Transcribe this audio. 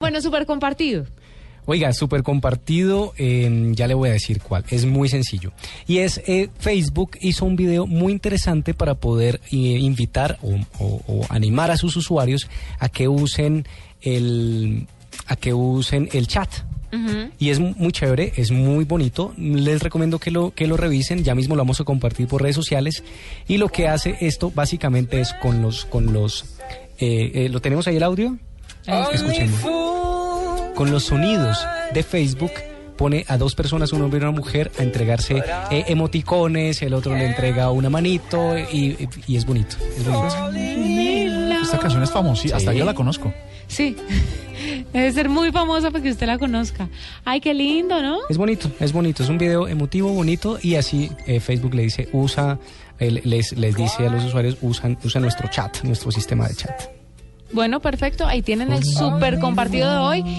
Bueno, súper compartido. Oiga, súper compartido, eh, ya le voy a decir cuál, es muy sencillo. Y es, eh, Facebook hizo un video muy interesante para poder eh, invitar o, o- o animar a sus usuarios a que usen el, a que usen el chat. Y es muy chévere, es muy bonito. Les recomiendo que lo, que lo revisen. Ya mismo lo vamos a compartir por redes sociales. Y lo que hace esto básicamente es con los, con los, eh, eh, ¿lo tenemos ahí el audio? Escuchemos. Con los sonidos de Facebook pone a dos personas, un hombre y una mujer, a entregarse eh, emoticones, el otro le entrega una manito y, y es bonito. Es bonito. Esta canción es famosa, hasta yo la conozco. Sí. Debe ser muy famosa para que usted la conozca. Ay, qué lindo, ¿no? Es bonito, es bonito, es un video emotivo, bonito y así eh, Facebook le dice, usa, eh, les, les dice a los usuarios, usan, usa nuestro chat, nuestro sistema de chat. Bueno, perfecto. Ahí tienen el súper compartido de hoy.